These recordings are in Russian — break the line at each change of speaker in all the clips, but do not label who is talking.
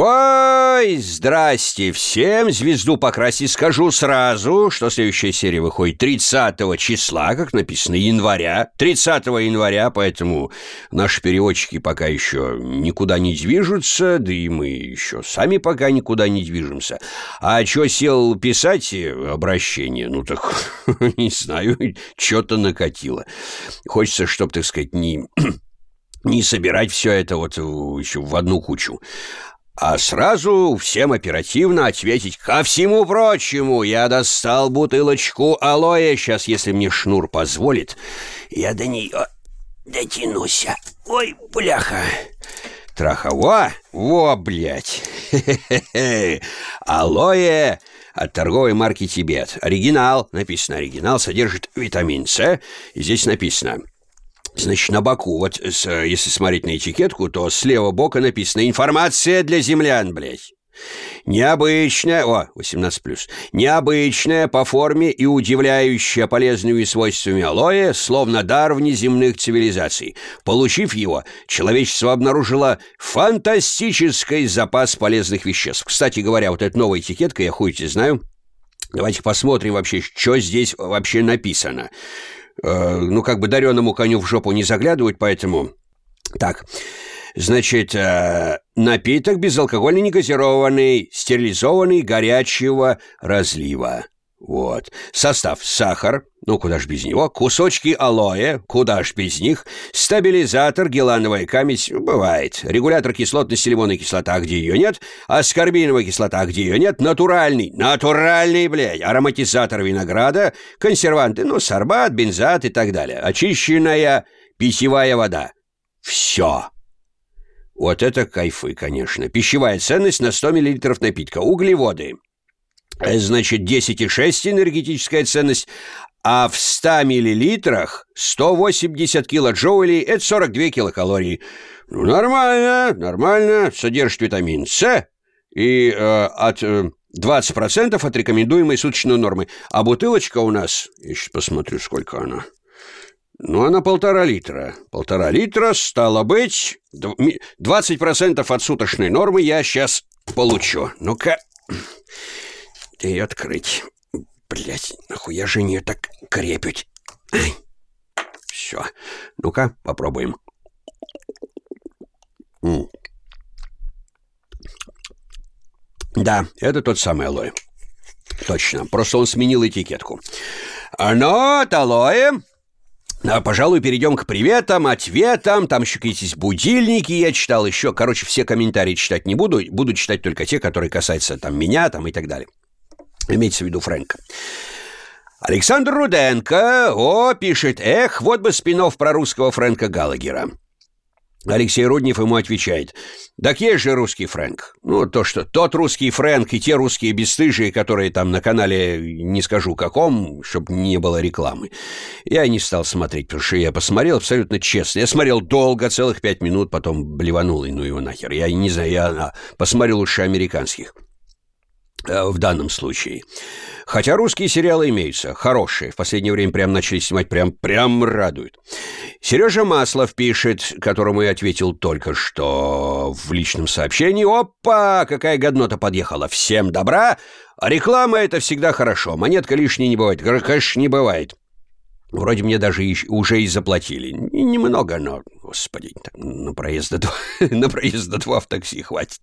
Ой, здрасте всем, звезду покрасить скажу сразу, что следующая серия выходит 30 числа, как написано, января. 30 января, поэтому наши переводчики пока еще никуда не движутся, да и мы еще сами пока никуда не движемся. А что сел писать обращение? Ну так, не знаю, что-то накатило. Хочется, чтобы, так сказать, не не собирать все это вот еще в одну кучу а сразу всем оперативно ответить «Ко всему прочему, я достал бутылочку алоэ, сейчас, если мне шнур позволит, я до нее дотянусь. Ой, бляха!» Траха, во, блядь. Алоэ от торговой марки «Тибет». Оригинал, написано «Оригинал», содержит витамин С. Здесь написано Значит, на боку, вот с, если смотреть на этикетку, то слева бока написано «Информация для землян», блядь. Необычная, о, 18+, необычная по форме и удивляющая полезными свойствами алоэ, словно дар внеземных цивилизаций. Получив его, человечество обнаружило фантастический запас полезных веществ. Кстати говоря, вот эта новая этикетка, я хуй знаю, Давайте посмотрим вообще, что здесь вообще написано. Э, ну, как бы дареному коню в жопу не заглядывать, поэтому... Так, значит, э, напиток безалкогольный негазированный, стерилизованный горячего разлива. Вот. Состав сахар, ну куда ж без него, кусочки алоэ, куда ж без них, стабилизатор, гелановая камедь, бывает, регулятор кислотности лимонной кислота, а где ее нет, аскорбиновая кислота, а где ее нет, натуральный, натуральный, блядь, ароматизатор винограда, консерванты, ну, сорбат, бензат и так далее, очищенная питьевая вода. Все. Вот это кайфы, конечно. Пищевая ценность на 100 мл напитка. Углеводы. Э, значит, 10,6 энергетическая ценность, а в 100 миллилитрах 180 килоджоулей – это 42 килокалории. Ну, нормально, нормально, содержит витамин С и э, от э, 20% от рекомендуемой суточной нормы. А бутылочка у нас, я сейчас посмотрю, сколько она. Ну, она полтора литра. Полтора литра, стало быть, 20% от суточной нормы я сейчас получу. Ну-ка и открыть. Блять, нахуя же не так крепить? Все. Ну-ка, попробуем. М. Да, это тот самый алоэ. Точно, просто он сменил этикетку. А ну, от алоэ а, пожалуй, перейдем к приветам, ответам. Там еще какие-то будильники я читал еще. Короче, все комментарии читать не буду. Буду читать только те, которые касаются там меня там и так далее. Имеется в виду Фрэнк. Александр Руденко, о, пишет, эх, вот бы спинов про русского Фрэнка Галагера. Алексей Руднев ему отвечает, так есть же русский Фрэнк. Ну, то, что тот русский Фрэнк и те русские бесстыжие, которые там на канале, не скажу каком, чтобы не было рекламы. Я не стал смотреть, потому что я посмотрел абсолютно честно. Я смотрел долго, целых пять минут, потом блеванул, и ну его нахер. Я не знаю, я а, посмотрел лучше американских. Э, в данном случае. Хотя русские сериалы имеются, хорошие. В последнее время прям начали снимать, прям, прям радуют. Сережа Маслов пишет, которому я ответил только что в личном сообщении. Опа, какая годнота подъехала. Всем добра. реклама это всегда хорошо. Монетка лишней не бывает. Конечно, не бывает. Вроде мне даже уже и заплатили. Немного, но, господи, на проезда два, на проезда два в такси хватит.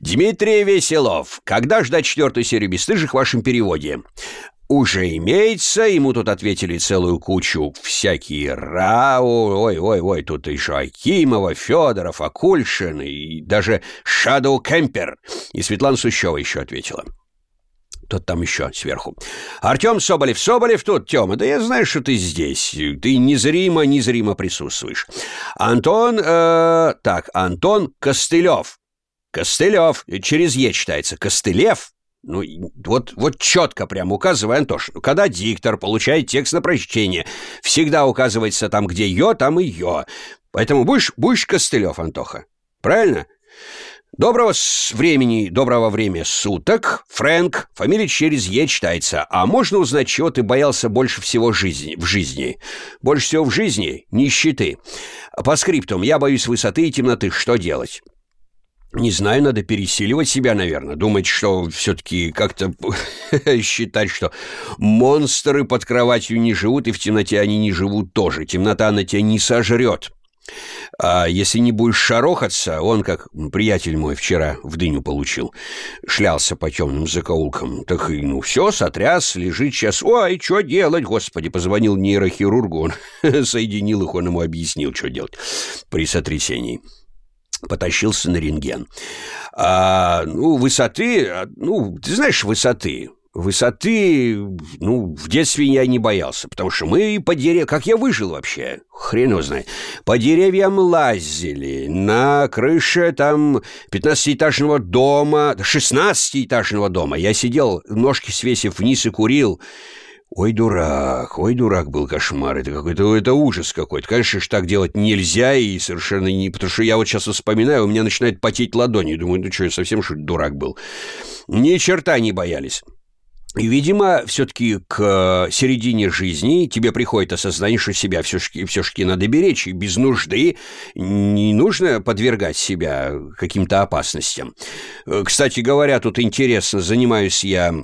Дмитрий Веселов. Когда ждать четвертую серию «Бесстыжих» в вашем переводе? Уже имеется, ему тут ответили целую кучу всякие РАО, ой-ой-ой, тут еще Акимова, Федоров, Акульшин и даже Шадоу Кемпер. И Светлана Сущева еще ответила. Тот там еще сверху. Артем Соболев. Соболев тут, Тема. Да я знаю, что ты здесь. Ты незримо, незримо присутствуешь. Антон... Э, так, Антон Костылев. Костылев. Через Е читается. Костылев. Ну, вот, вот четко прям указывай, Антош. Когда диктор получает текст на прочтение, всегда указывается там, где «ё», там и «ё». Поэтому будешь, будешь Костылев, Антоха. Правильно? Доброго времени, доброго время суток. Фрэнк, фамилия через Е читается. А можно узнать, чего ты боялся больше всего жизни, в жизни? Больше всего в жизни – нищеты. По скриптум, я боюсь высоты и темноты. Что делать? Не знаю, надо пересиливать себя, наверное. Думать, что все-таки как-то считать, что монстры под кроватью не живут, и в темноте они не живут тоже. Темнота на тебя не сожрет. А если не будешь шарохаться, он, как приятель мой вчера в дыню получил, шлялся по темным закоулкам, так и, ну, все, сотряс, лежит сейчас. Ой, что делать, господи, позвонил нейрохирургу, он соединил их, он ему объяснил, что делать при сотрясении потащился на рентген. А, ну, высоты, ну, ты знаешь, высоты, Высоты, ну, в детстве я не боялся, потому что мы по деревьям... Как я выжил вообще? Хрен знает. По деревьям лазили, на крыше там 15-этажного дома, 16-этажного дома. Я сидел, ножки свесив вниз и курил. Ой, дурак, ой, дурак был кошмар. Это какой-то это ужас какой-то. Конечно ж, так делать нельзя и совершенно не... Потому что я вот сейчас вспоминаю, у меня начинает потеть ладони. Думаю, ну что, я совсем что дурак был. Ни черта не боялись. И, видимо, все-таки к середине жизни тебе приходит осознание, что себя все-таки все надо беречь, и без нужды не нужно подвергать себя каким-то опасностям. Кстати говоря, тут интересно, занимаюсь я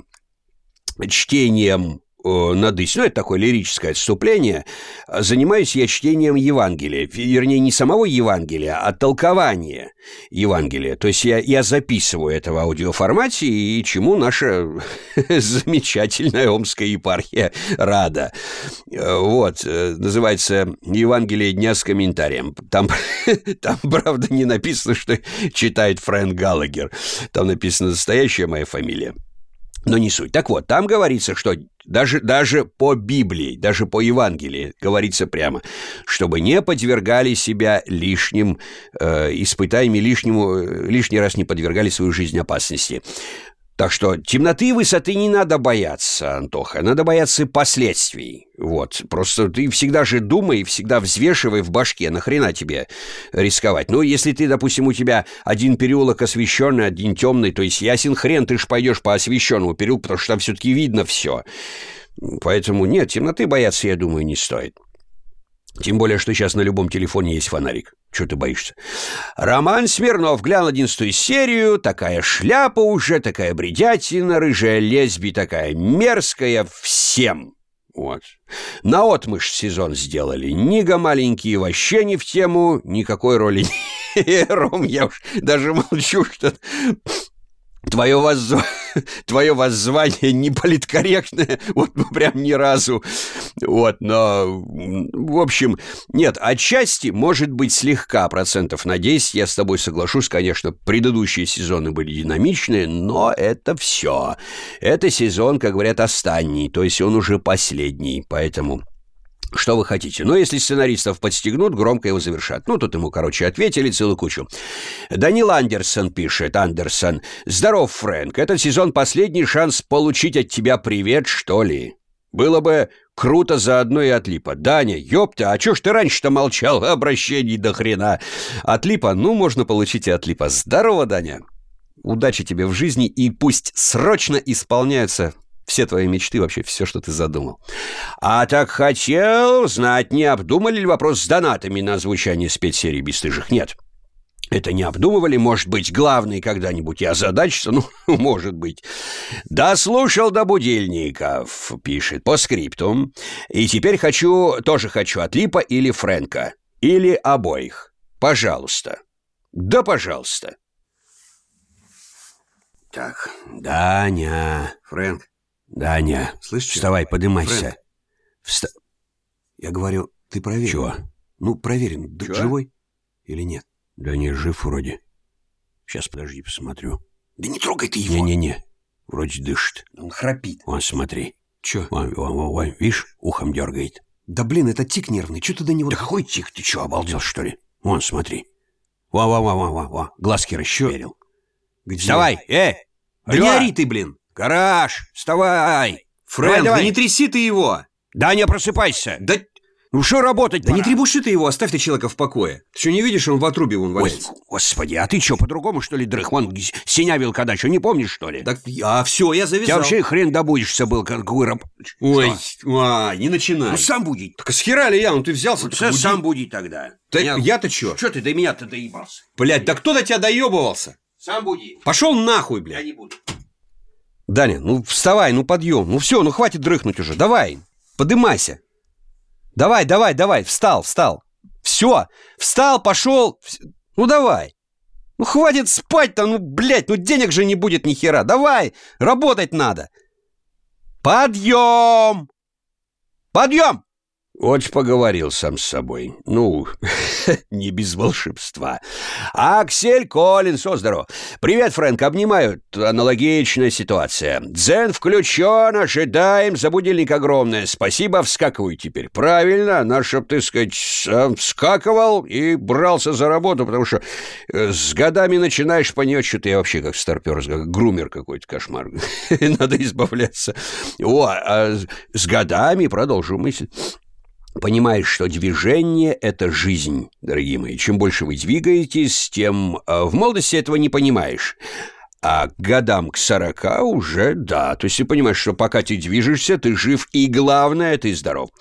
чтением на дысь, ну, это такое лирическое отступление, занимаюсь я чтением Евангелия, вернее, не самого Евангелия, а толкования Евангелия. То есть я, я записываю это в аудиоформате, и чему наша замечательная омская епархия рада. Вот, называется «Евангелие дня с комментарием». Там, там, правда, не написано, что читает Фрэнк Галлагер. Там написана настоящая моя фамилия. Но не суть. Так вот, там говорится, что даже, даже по Библии, даже по Евангелии говорится прямо, чтобы не подвергали себя лишним э, испытаниям, лишнему, лишний раз не подвергали свою жизнь опасности. Так что темноты и высоты не надо бояться, Антоха, надо бояться последствий. Вот, просто ты всегда же думай, всегда взвешивай в башке, нахрена тебе рисковать. Ну, если ты, допустим, у тебя один переулок освещенный, один темный, то есть ясен хрен, ты ж пойдешь по освещенному переулку, потому что там все-таки видно все. Поэтому нет, темноты бояться, я думаю, не стоит. Тем более, что сейчас на любом телефоне есть фонарик. Чего ты боишься? Роман Смирнов, глянул одиннадцатую серию, такая шляпа уже, такая бредятина, рыжая лесби, такая мерзкая, всем. Вот. На отмышь сезон сделали. Нига маленькие вообще не в тему, никакой роли. Ром, я уж даже молчу, что Твое, возз... Твое воззвание не политкорректное, вот прям ни разу. Вот, но, в общем, нет, отчасти, может быть, слегка процентов на 10, я с тобой соглашусь, конечно, предыдущие сезоны были динамичные, но это все. Это сезон, как говорят, останний, то есть он уже последний, поэтому что вы хотите? Но если сценаристов подстегнут, громко его завершат. Ну, тут ему, короче, ответили целую кучу. Данил Андерсон пишет. Андерсон. Здоров, Фрэнк. Этот сезон последний шанс получить от тебя привет, что ли? Было бы круто заодно и от Липа. Даня, ёпта, а чё ж ты раньше-то молчал? Обращений до хрена. От Липа, ну, можно получить и от Липа. Здорово, Даня. Удачи тебе в жизни и пусть срочно исполняются все твои мечты, вообще все, что ты задумал. А так хотел знать, не обдумали ли вопрос с донатами на звучание спецсерии «Бестыжих»? Нет. Это не обдумывали, может быть, главный когда-нибудь я озадачится, ну, может быть. Дослушал до будильников, пишет, по скриптум. И теперь хочу, тоже хочу от Липа или Фрэнка. Или обоих. Пожалуйста. Да, пожалуйста. Так, Даня.
Фрэнк.
Даня,
Слышишь,
вставай, подымайся.
Вста... Я говорю, ты проверь.
Чего?
Ну, проверим,
Чего?
живой или нет.
Да не, жив вроде. Сейчас, подожди, посмотрю.
Да не трогай ты его.
Не-не-не, вроде дышит.
Он храпит.
Вон, смотри.
Че?
Вон, вон, вон, вон, видишь, ухом дергает.
Да блин, это тик нервный. Че ты до него...
Да какой тик? Ты что, обалдел, что ли? Вон, смотри. Вон. глазки расщерил.
Где?
Вставай, э!
Да не ори ты, блин.
Гараж, вставай!
Фрэнк,
Давай, давай.
да не тряси ты его.
Даня, просыпайся!
Да,
Ну что работать
да не
пора?
требуши ты его, оставь ты человека в покое. Ты что, не видишь, он в отрубе вон
Ой,
валяется?
господи, а ты что, по-другому, что ли, дрых? Вон, синявил когда, что, не помнишь, что ли?
Так, а все, я
У тебя
завязал.
вообще хрен добудешься был, какой раб...
Ой,
Что?
а, не начинай.
Ну, сам будь.
Так а с хера ли я? Ну ты взялся. Так
сам,
буди.
сам буди тогда.
Да
Меня-
я-то чё?
Что ты до меня-то доебался?
Блядь, да кто до тебя доебывался?
Сам буди.
Пошел нахуй, блядь.
Я не буду.
Даня, ну вставай, ну подъем. Ну все, ну хватит дрыхнуть уже. Давай, подымайся. Давай, давай, давай. Встал, встал. Все, встал, пошел. Ну давай. Ну хватит спать-то, ну, блядь, ну денег же не будет ни хера. Давай, работать надо. Подъем! Подъем!
Вот поговорил сам с собой. Ну, не без волшебства. Аксель Коллинс, о, здорово. Привет, Фрэнк, обнимаю. Аналогичная ситуация. Дзен включен, ожидаем. За будильник огромное. Спасибо, вскакиваю теперь. Правильно, наш, чтоб ты сказать, сам вскакивал и брался за работу, потому что э, с годами начинаешь понимать, что ты вообще как старпер, как грумер какой-то кошмар. Надо избавляться. О, а с годами, продолжу мысль, понимаешь, что движение – это жизнь, дорогие мои. Чем больше вы двигаетесь, тем э, в молодости этого не понимаешь. А к годам к сорока уже да. То есть ты понимаешь, что пока ты движешься, ты жив, и главное, ты здоров.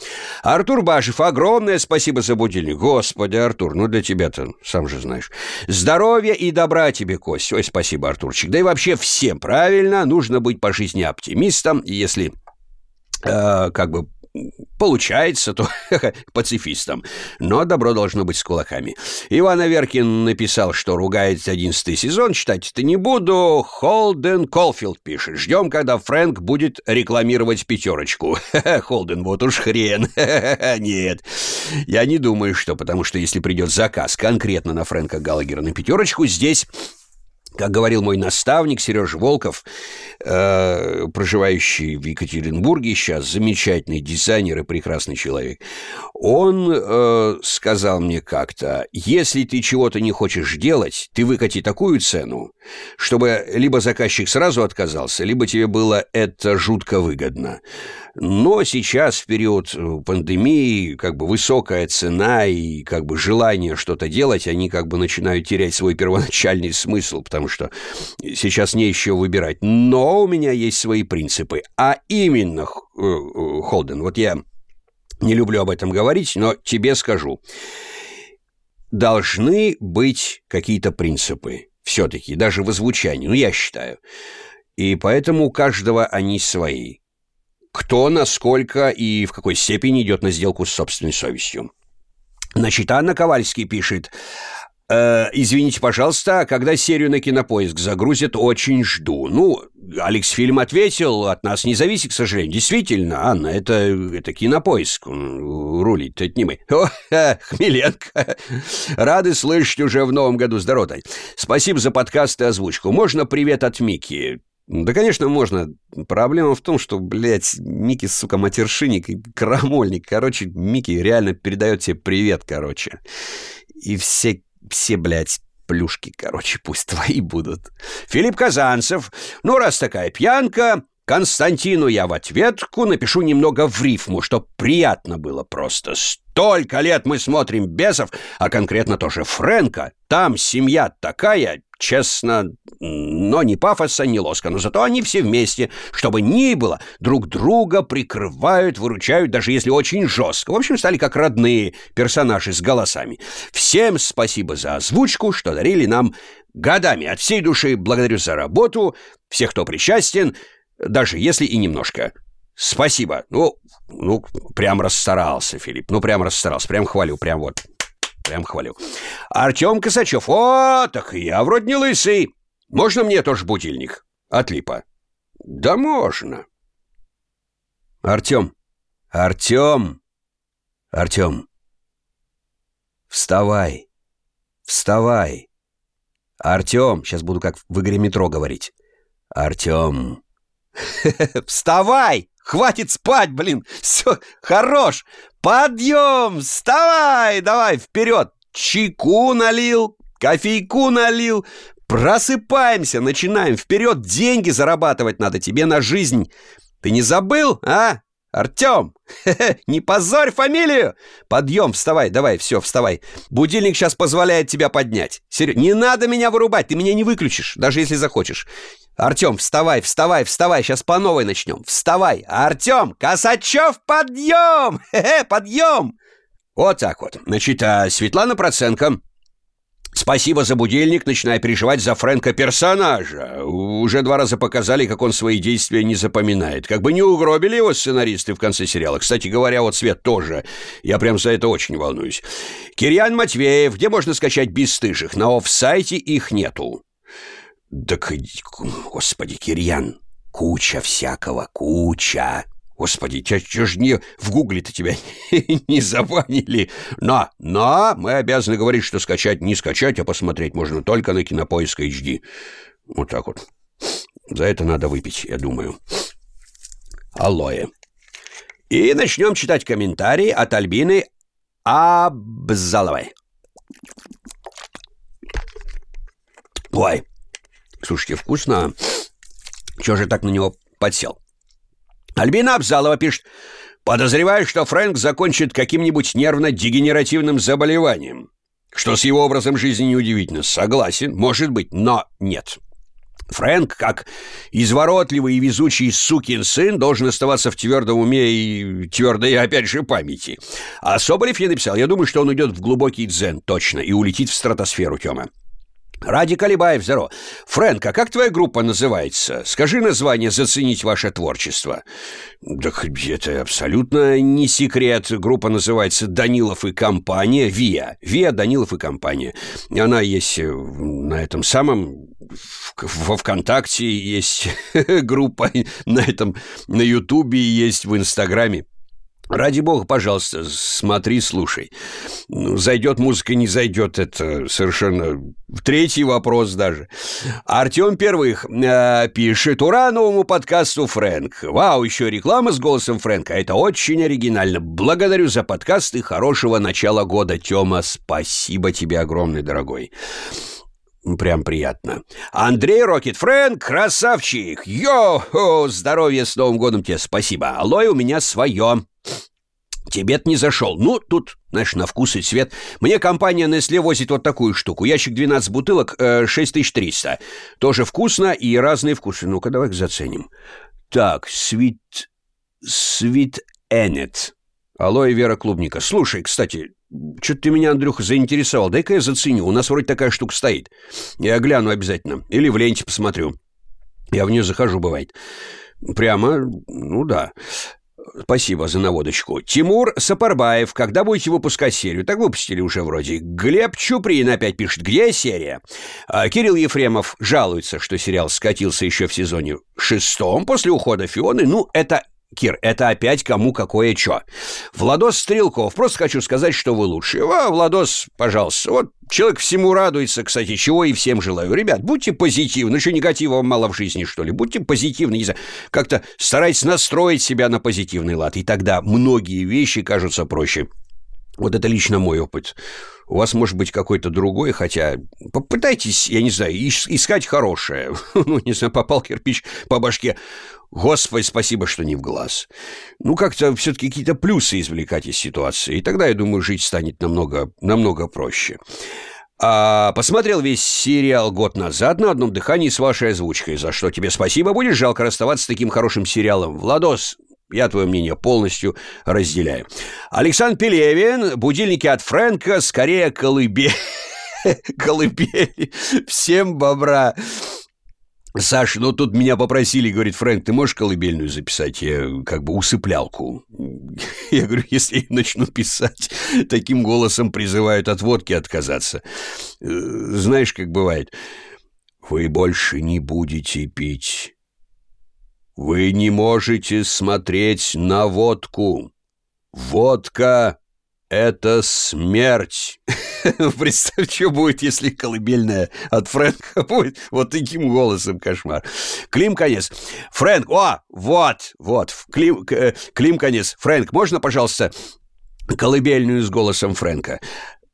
Артур Башев, огромное спасибо за будильник. Господи, Артур, ну для тебя-то, сам же знаешь. Здоровья и добра тебе, Кость. Ой, спасибо, Артурчик. Да и вообще всем правильно, нужно быть по жизни оптимистом. Если э, как бы получается, то пацифистом. Но добро должно быть с кулаками. Иван Аверкин написал, что ругает одиннадцатый сезон. Читать это не буду. Холден Колфилд пишет. Ждем, когда Фрэнк будет рекламировать пятерочку. Холден, вот уж хрен. Нет, я не думаю, что, потому что если придет заказ конкретно на Фрэнка Галагера на пятерочку, здесь как говорил мой наставник Сереж Волков, э, проживающий в Екатеринбурге сейчас, замечательный дизайнер и прекрасный человек, он э, сказал мне как-то, если ты чего-то не хочешь делать, ты выкати такую цену, чтобы либо заказчик сразу отказался, либо тебе было это жутко выгодно. Но сейчас, в период э, пандемии, как бы высокая цена и как бы желание что-то делать, они как бы начинают терять свой первоначальный смысл, потому что сейчас не еще выбирать. Но у меня есть свои принципы. А именно, э, э, Холден, вот я не люблю об этом говорить, но тебе скажу. Должны быть какие-то принципы все-таки, даже в озвучании, ну, я считаю. И поэтому у каждого они свои кто, насколько и в какой степени идет на сделку с собственной совестью. Значит, Анна Ковальский пишет... Э, извините, пожалуйста, когда серию на кинопоиск загрузят, очень жду. Ну, Алекс Фильм ответил, от нас не зависит, к сожалению. Действительно, Анна, это, это кинопоиск. Рулить это не мы. О, ха, Хмеленко. Рады слышать уже в новом году. Здорово. Спасибо за подкаст и озвучку. Можно привет от Мики? Да, конечно, можно. Проблема в том, что, блядь, Микки, сука, матершинник и крамольник. Короче, Микки реально передает тебе привет, короче. И все, все, блядь, плюшки, короче, пусть твои будут. Филипп Казанцев. Ну, раз такая пьянка, Константину я в ответку напишу немного в рифму, чтоб приятно было просто. Столько лет мы смотрим «Бесов», а конкретно тоже Фрэнка. Там семья такая, честно, но ни пафоса, ни лоска. Но зато они все вместе, чтобы ни было, друг друга прикрывают, выручают, даже если очень жестко. В общем, стали как родные персонажи с голосами. Всем спасибо за озвучку, что дарили нам годами. От всей души благодарю за работу, всех, кто причастен — даже если и немножко. Спасибо. Ну, ну, прям расстарался, Филипп. Ну, прям расстарался. Прям хвалю, прям вот. Прям хвалю. Артем Косачев. О, так я вроде не лысый. Можно мне тоже будильник? От Липа. Да можно. Артем. Артем. Артем. Вставай. Вставай. Артем. Сейчас буду как в игре метро говорить. Артем. Вставай! Хватит спать, блин! Все, хорош! Подъем! Вставай! Давай, вперед! Чайку налил, кофейку налил. Просыпаемся, начинаем. Вперед, деньги зарабатывать надо тебе на жизнь. Ты не забыл, а? Артем, не позорь фамилию! Подъем, вставай, давай, все, вставай. Будильник сейчас позволяет тебя поднять. Серег, не надо меня вырубать, ты меня не выключишь, даже если захочешь. Артем, вставай, вставай, вставай, сейчас по новой начнем. Вставай, Артем, Косачев, подъем! Подъем! Вот так вот. Значит, а Светлана Проценко Спасибо за будильник, начинаю переживать за Фрэнка персонажа. Уже два раза показали, как он свои действия не запоминает. Как бы не угробили его сценаристы в конце сериала. Кстати говоря, вот Свет тоже. Я прям за это очень волнуюсь. Кирьян Матвеев, где можно скачать бесстыжих? На офсайте их нету. Так, господи, Кирьян, куча всякого, куча. Господи, чё ж не в гугле-то тебя не забанили? Но, но мы обязаны говорить, что скачать не скачать, а посмотреть можно только на Кинопоиск HD. Вот так вот. За это надо выпить, я думаю. Алоэ. И начнем читать комментарии от Альбины Абзаловой. Ой, слушайте, вкусно. Чего же так на него подсел? Альбина Абзалова пишет, подозреваю, что Фрэнк закончит каким-нибудь нервно-дегенеративным заболеванием. Что с его образом жизни неудивительно. Согласен, может быть, но нет. Фрэнк, как изворотливый и везучий сукин сын, должен оставаться в твердом уме и твердой, опять же, памяти. А Соболев я написал, я думаю, что он уйдет в глубокий дзен, точно, и улетит в стратосферу, Тёма. Ради Калибаев, здорово. Фрэнк, а как твоя группа называется? Скажи название, заценить ваше творчество. Так это абсолютно не секрет. Группа называется «Данилов и компания». ВИА. ВИА, Данилов и компания. Она есть на этом самом... Во ВКонтакте есть группа, на этом, на Ютубе есть, в Инстаграме. Ради бога, пожалуйста, смотри, слушай. Ну, зайдет музыка, не зайдет, это совершенно третий вопрос даже. Артем Первых э, пишет, ура новому подкасту Фрэнк. Вау, еще реклама с голосом Фрэнка, это очень оригинально. Благодарю за подкаст и хорошего начала года, Тема. Спасибо тебе огромное, дорогой. Прям приятно. Андрей Рокет Фрэнк, красавчик! Йо! Здоровья с Новым годом тебе, спасибо. Алоэ у меня свое. Тебе-то не зашел. Ну, тут, знаешь, на вкус и цвет. Мне компания Nestle возит вот такую штуку. Ящик 12 бутылок, э, 6300. Тоже вкусно и разные вкусы. Ну-ка, давай заценим. Так, Sweet... Sweet Ennet. Алоэ Вера Клубника. Слушай, кстати, что-то ты меня, Андрюха, заинтересовал. Дай-ка я заценю. У нас вроде такая штука стоит. Я гляну обязательно. Или в ленте посмотрю. Я в нее захожу, бывает. Прямо, ну да. Спасибо за наводочку. Тимур Сапарбаев, когда будете выпускать серию? Так выпустили уже вроде. Глеб Чуприн опять пишет, где серия? А Кирилл Ефремов жалуется, что сериал скатился еще в сезоне шестом после ухода Фионы. Ну, это Кир, это опять кому какое чё. Владос Стрелков, просто хочу сказать, что вы лучше. А, Владос, пожалуйста, вот человек всему радуется, кстати, чего и всем желаю. Ребят, будьте позитивны, что негатива мало в жизни, что ли. Будьте позитивны, не знаю, как-то старайтесь настроить себя на позитивный лад, и тогда многие вещи кажутся проще. Вот это лично мой опыт. У вас может быть какой-то другой, хотя попытайтесь, я не знаю, искать хорошее. Ну, не знаю, попал кирпич по башке. Господи, спасибо, что не в глаз. Ну, как-то все-таки какие-то плюсы извлекать из ситуации. И тогда, я думаю, жить станет намного, намного проще. А, посмотрел весь сериал год назад на одном дыхании с вашей озвучкой, за что тебе спасибо. Будет жалко расставаться с таким хорошим сериалом. Владос, я твое мнение полностью разделяю. Александр Пелевин, будильники от Фрэнка, скорее колыбель. Колыбель. Всем бобра. Саш, ну тут меня попросили, говорит, Фрэнк, ты можешь колыбельную записать? Я как бы усыплялку. Я говорю, если я начну писать, таким голосом призывают от водки отказаться. Э, знаешь, как бывает, вы больше не будете пить. Вы не можете смотреть на водку. Водка — это смерть. Представь, что будет, если колыбельная от Фрэнка будет вот таким голосом кошмар. Клим конец. Фрэнк, о, вот, вот, Клим, э, Клим конец. Фрэнк, можно, пожалуйста, колыбельную с голосом Фрэнка?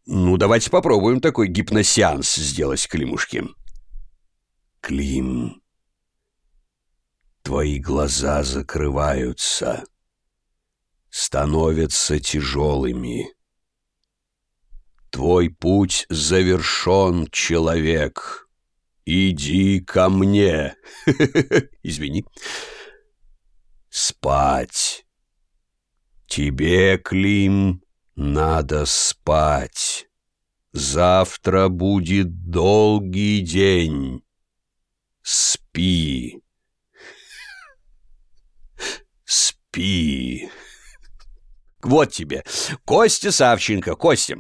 Ну, давайте попробуем такой гипносеанс сделать Климушки. Клим, Твои глаза закрываются, становятся тяжелыми. Твой путь завершен, человек. Иди ко мне. Извини. Спать. Тебе, Клим, надо спать. Завтра будет долгий день. Спи. Спи. Вот тебе. Костя Савченко. Костя,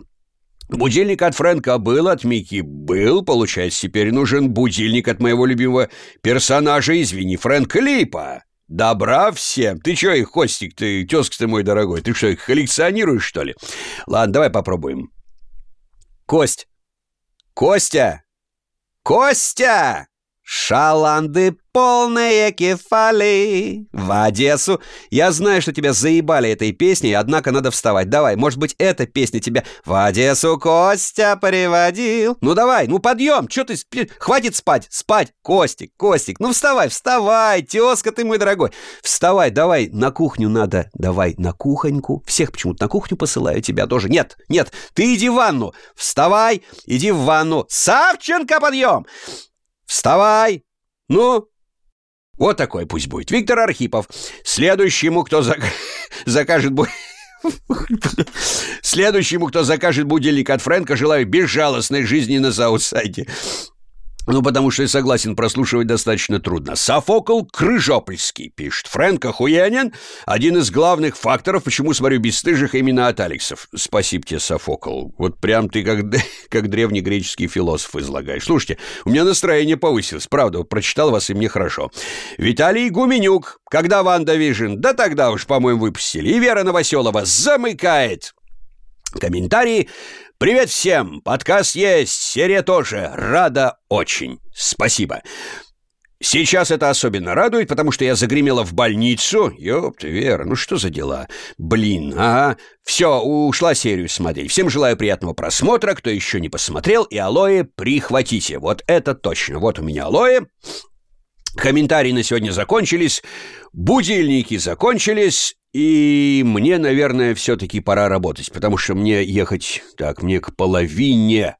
Будильник от Фрэнка был, от Мики был. Получается, теперь нужен будильник от моего любимого персонажа, извини, Фрэнк Липа. Добра всем. Ты чё их, Костик, ты, тезка ты мой дорогой, ты что, их коллекционируешь, что ли? Ладно, давай попробуем. Кость. Костя! Костя! Шаланды полные кефали в Одессу. Я знаю, что тебя заебали этой песней, однако надо вставать. Давай, может быть, эта песня тебя в Одессу Костя приводил. Ну давай, ну подъем, что ты, хватит спать, спать, Костик, Костик, ну вставай, вставай, тезка ты мой дорогой. Вставай, давай, на кухню надо, давай на кухоньку. Всех почему-то на кухню посылаю, тебя тоже. Нет, нет, ты иди в ванну, вставай, иди в ванну. Савченко, подъем! Вставай! Ну, вот такой пусть будет. Виктор Архипов. Следующему, кто зак... закажет... Следующему, кто закажет будильник от Фрэнка, желаю безжалостной жизни на Саутсайде. Ну, потому что я согласен, прослушивать достаточно трудно. Софокл Крыжопольский пишет. Фрэнк охуенен. Один из главных факторов, почему смотрю бесстыжих именно от Алексов. Спасибо тебе, Софокл. Вот прям ты как, как древнегреческий философ излагаешь. Слушайте, у меня настроение повысилось. Правда, прочитал вас, и мне хорошо. Виталий Гуменюк. Когда WandaVision? Да тогда уж, по-моему, выпустили. И Вера Новоселова замыкает. Комментарии. Привет всем! Подкаст есть, серия тоже. Рада очень. Спасибо. Сейчас это особенно радует, потому что я загремела в больницу. Ёпта, Вера, ну что за дела? Блин, ага. Все, ушла серию смотреть. Всем желаю приятного просмотра. Кто еще не посмотрел, и алоэ прихватите. Вот это точно. Вот у меня алоэ. Комментарии на сегодня закончились. Будильники закончились. И мне, наверное, все-таки пора работать, потому что мне ехать... Так, мне к половине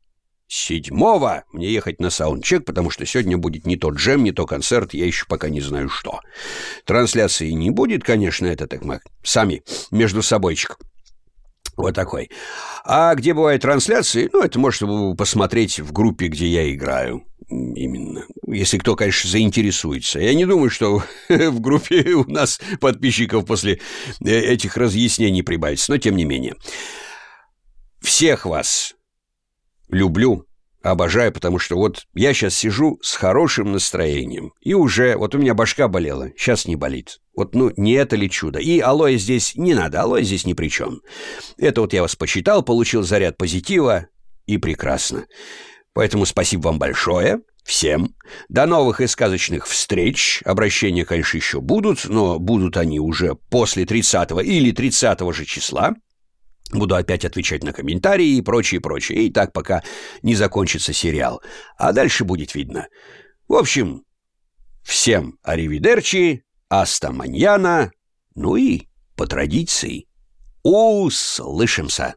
седьмого мне ехать на саундчек, потому что сегодня будет не то джем, не то концерт, я еще пока не знаю что. Трансляции не будет, конечно, это так мы сами между собойчик. Вот такой. А где бывают трансляции, ну, это можно посмотреть в группе, где я играю. Именно. Если кто, конечно, заинтересуется. Я не думаю, что в группе у нас подписчиков после э, этих разъяснений прибавится, но тем не менее. Всех вас люблю, обожаю, потому что вот я сейчас сижу с хорошим настроением. И уже, вот у меня башка болела, сейчас не болит. Вот, ну, не это ли чудо? И алоэ здесь не надо, алоэ здесь ни при чем. Это вот я вас почитал, получил заряд позитива, и прекрасно. Поэтому спасибо вам большое. Всем. До новых и сказочных встреч. Обращения, конечно, еще будут, но будут они уже после 30 или 30 же числа. Буду опять отвечать на комментарии и прочее, прочее. И так, пока не закончится сериал. А дальше будет видно. В общем, всем аривидерчи, аста маньяна, ну и, по традиции, услышимся.